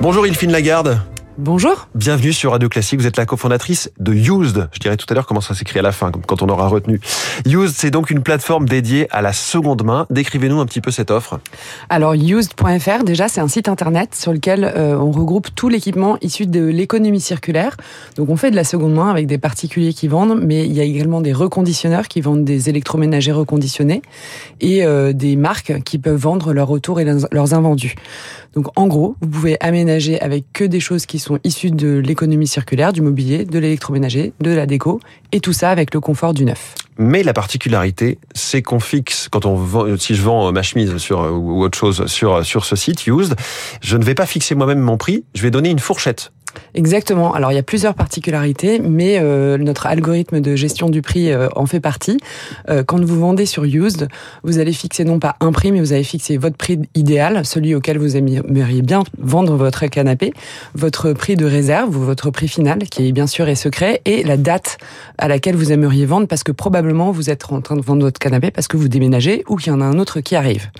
Bonjour Ilfine Lagarde. Bonjour. Bienvenue sur Radio Classique. Vous êtes la cofondatrice de Used. Je dirais tout à l'heure comment ça s'écrit à la fin, quand on aura retenu. Used, c'est donc une plateforme dédiée à la seconde main. Décrivez-nous un petit peu cette offre. Alors, used.fr, déjà, c'est un site internet sur lequel euh, on regroupe tout l'équipement issu de l'économie circulaire. Donc, on fait de la seconde main avec des particuliers qui vendent, mais il y a également des reconditionneurs qui vendent des électroménagers reconditionnés et euh, des marques qui peuvent vendre leurs retours et leurs invendus. Donc, en gros, vous pouvez aménager avec que des choses qui sont sont issus de l'économie circulaire, du mobilier, de l'électroménager, de la déco, et tout ça avec le confort du neuf. Mais la particularité, c'est qu'on fixe, quand on vend, si je vends ma chemise sur, ou autre chose sur, sur ce site, Used, je ne vais pas fixer moi-même mon prix, je vais donner une fourchette. Exactement. Alors il y a plusieurs particularités, mais euh, notre algorithme de gestion du prix euh, en fait partie. Euh, quand vous vendez sur Used, vous allez fixer non pas un prix, mais vous allez fixer votre prix idéal, celui auquel vous aimeriez bien vendre votre canapé, votre prix de réserve ou votre prix final, qui est bien sûr est secret, et la date à laquelle vous aimeriez vendre, parce que probablement vous êtes en train de vendre votre canapé parce que vous déménagez ou qu'il y en a un autre qui arrive.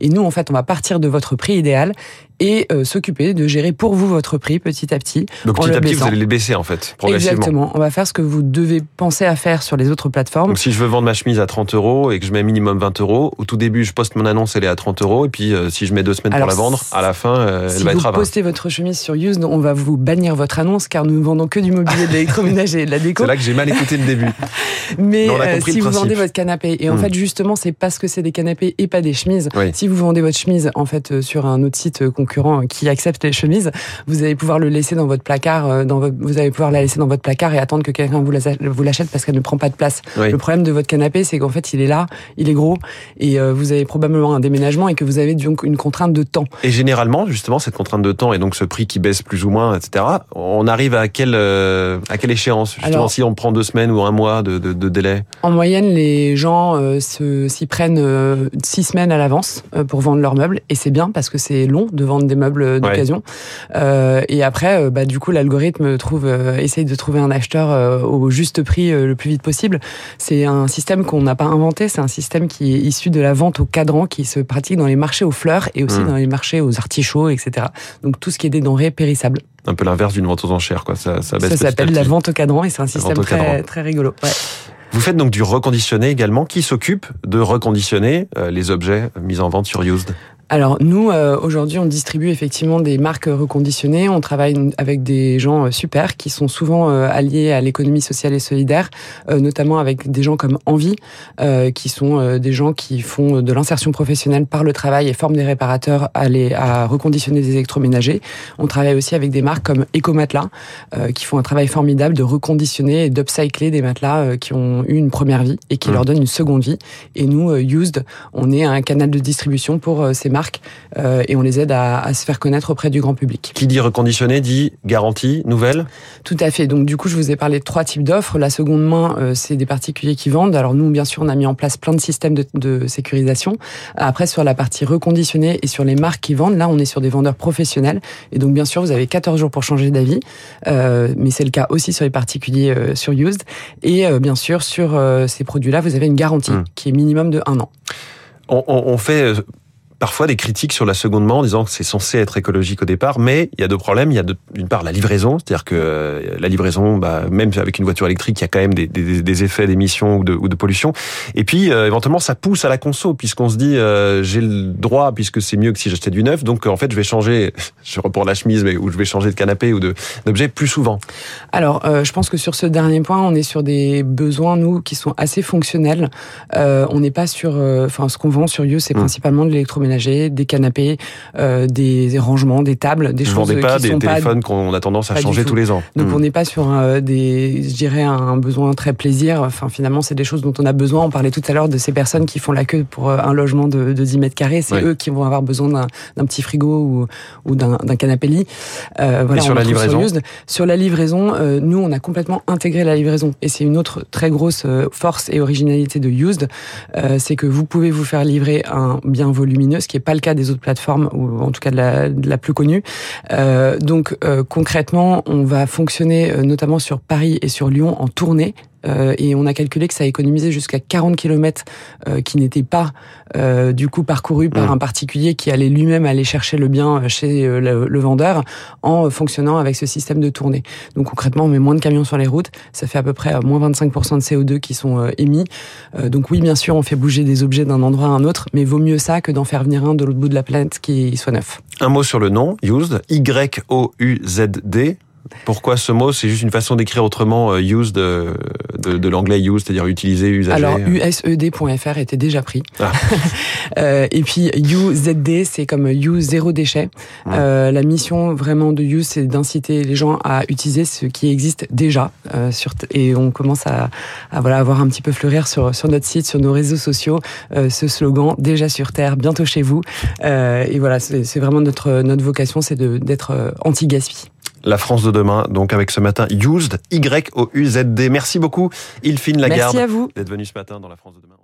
Et nous, en fait, on va partir de votre prix idéal et euh, s'occuper de gérer pour vous votre prix petit à petit. Donc petit à petit, vous allez les baisser en fait, progressivement. Exactement. On va faire ce que vous devez penser à faire sur les autres plateformes. Donc si je veux vendre ma chemise à 30 euros et que je mets minimum 20 euros, au tout début je poste mon annonce, elle est à 30 euros, et puis euh, si je mets deux semaines pour la vendre, à la fin, euh, elle va être à 20. Si vous postez votre chemise sur Use, on va vous bannir votre annonce car nous ne vendons que du mobilier, de l'électroménager et de la déco. C'est là que j'ai mal écouté le début. Mais si vous vendez votre canapé, et en hmm. fait justement c'est parce que c'est des canapés et pas des chemises. Si vous vendez votre chemise en fait sur un autre site concurrent qui accepte les chemises, vous allez pouvoir le laisser dans votre placard, euh, vous allez pouvoir la laisser dans votre placard et attendre que quelqu'un vous, l'achète parce qu'elle ne prend pas de place. Le problème de votre canapé, c'est qu'en fait, il est là, il est gros et euh, vous avez probablement un déménagement et que vous avez donc une contrainte de temps. Et généralement, justement, cette contrainte de temps et donc ce prix qui baisse plus ou moins, etc. On arrive à quelle euh, à quelle échéance Justement, si on prend deux semaines ou un mois de, de, de délai? En moyenne, les gens s'y prennent six semaines à l'avance pour vendre leurs meubles et c'est bien parce que c'est long de vendre des meubles euh, et après, euh, bah, du coup, l'algorithme trouve, euh, essaye de trouver un acheteur au juste prix le plus vite possible. C'est un système qu'on n'a pas inventé. C'est un système qui est issu de la vente au cadran, qui se pratique dans les marchés aux fleurs et aussi hmm. dans les marchés aux artichauts, etc. Donc tout ce qui est des denrées périssables un peu l'inverse d'une vente aux enchères, quoi. Ça, ça, ça s'appelle la vente au cadran et c'est un système très, très rigolo. Ouais. Vous faites donc du reconditionné également. Qui s'occupe de reconditionner les objets mis en vente sur Used? Alors nous, euh, aujourd'hui, on distribue effectivement des marques reconditionnées. On travaille avec des gens euh, super qui sont souvent euh, alliés à l'économie sociale et solidaire, notamment avec des gens comme Envie, qui sont des gens qui font de l'insertion professionnelle par le travail et forment des réparateurs à, les, à reconditionner des électroménagers. On travaille aussi avec des marques comme Ecomatelas, qui font un travail formidable de reconditionner et d'upcycler des matelas qui ont eu une première vie et qui mmh. leur donnent une seconde vie. Et nous, Used, on est un canal de distribution pour ces marques euh, et on les aide à, se faire connaître auprès du grand public. Qui dit reconditionné dit garantie nouvelle Tout à fait. Donc du coup, je vous ai parlé de trois types d'offres. La seconde main, euh, c'est des particuliers qui vendent. Alors nous, bien sûr, on a mis en place plein de systèmes de, sécurisation. Après, sur la partie reconditionnée et sur les marques qui vendent, là, on est sur des vendeurs professionnels. Et donc, bien sûr, vous avez 14 jours pour changer d'avis. Euh, mais c'est le cas aussi sur les particuliers sur Used. Et bien sûr, sur ces produits-là, vous avez une garantie hmm. qui est minimum de un an. On, on fait parfois des critiques sur la seconde main en disant que c'est censé être écologique au départ, mais il y a deux problèmes. Il y a d'une part la livraison, c'est-à-dire que euh, la livraison, bah, même avec une voiture électrique, il y a quand même des, des, des effets d'émission ou de, ou de pollution. Et puis euh, éventuellement, ça pousse à la conso, puisqu'on se dit euh, j'ai le droit, puisque c'est mieux que si j'achetais du neuf, donc en fait je vais changer, je reprends la chemise, mais ou je vais changer de canapé ou d'objet plus souvent. Alors, je pense que sur ce dernier point, on est sur des besoins nous qui sont assez fonctionnels. on n'est pas sur, enfin, ce qu'on vend sur You, c'est mmh. principalement de l'électroménager des canapés, euh, des rangements, des tables, des choses qui pas des téléphones qu'on a tendance à changer tous les ans. Donc hmm. on n'est pas sur un, des, je dirais un besoin très plaisir. Enfin finalement c'est des choses dont on a besoin. On parlait tout à l'heure de ces personnes qui font la queue pour euh, un logement de, de 10 mètres carrés. C'est eux qui vont avoir besoin d'un petit frigo ou, ou d'un canapé lit. Euh, voilà, Et sur la livraison. Sur, la livraison, euh, nous on a complètement intégré la livraison. Et c'est une autre très grosse euh, force et originalité de Used, c'est que vous pouvez vous faire livrer un bien volumineux ce qui n'est pas le cas des autres plateformes, ou en tout cas de la, plus connue. Euh, donc euh, concrètement, on va fonctionner euh, notamment sur Paris et sur Lyon en tournée et on a calculé que ça a économisé jusqu'à 40 km qui n'étaient pas du coup parcourus par mmh. un particulier qui allait lui-même aller chercher le bien chez le, vendeur en fonctionnant avec ce système de tournée. Donc concrètement, on met moins de camions sur les routes, ça fait à peu près moins 25% de CO2 qui sont émis. donc oui, bien sûr, on fait bouger des objets d'un endroit à un autre, mais vaut mieux ça que d'en faire venir un de l'autre bout de la planète qui soit neuf. Un mot sur le nom, used, Y-O-U-Z-D. Pourquoi ce mot? C'est juste une façon d'écrire autrement euh, used euh, de, de, l'anglais use, c'est-à-dire utiliser, usager. Alors used.fr était déjà pris. Ah. euh, et puis UZD, c'est comme use zéro déchet. Euh, la mission vraiment de use, c'est d'inciter les gens à utiliser ce qui existe déjà. Euh, sur et on commence à, à, voilà avoir un petit peu fleurir sur sur notre site, sur nos réseaux sociaux, ce slogan déjà sur terre, bientôt chez vous. et voilà, c'est vraiment notre notre vocation, c'est d'être anti-gaspi. La France de demain, donc avec ce matin Used, Y-O-U-Z-D. Merci beaucoup, Ilfine Lagarde. Merci à vous. D'être venu ce matin dans la France de demain.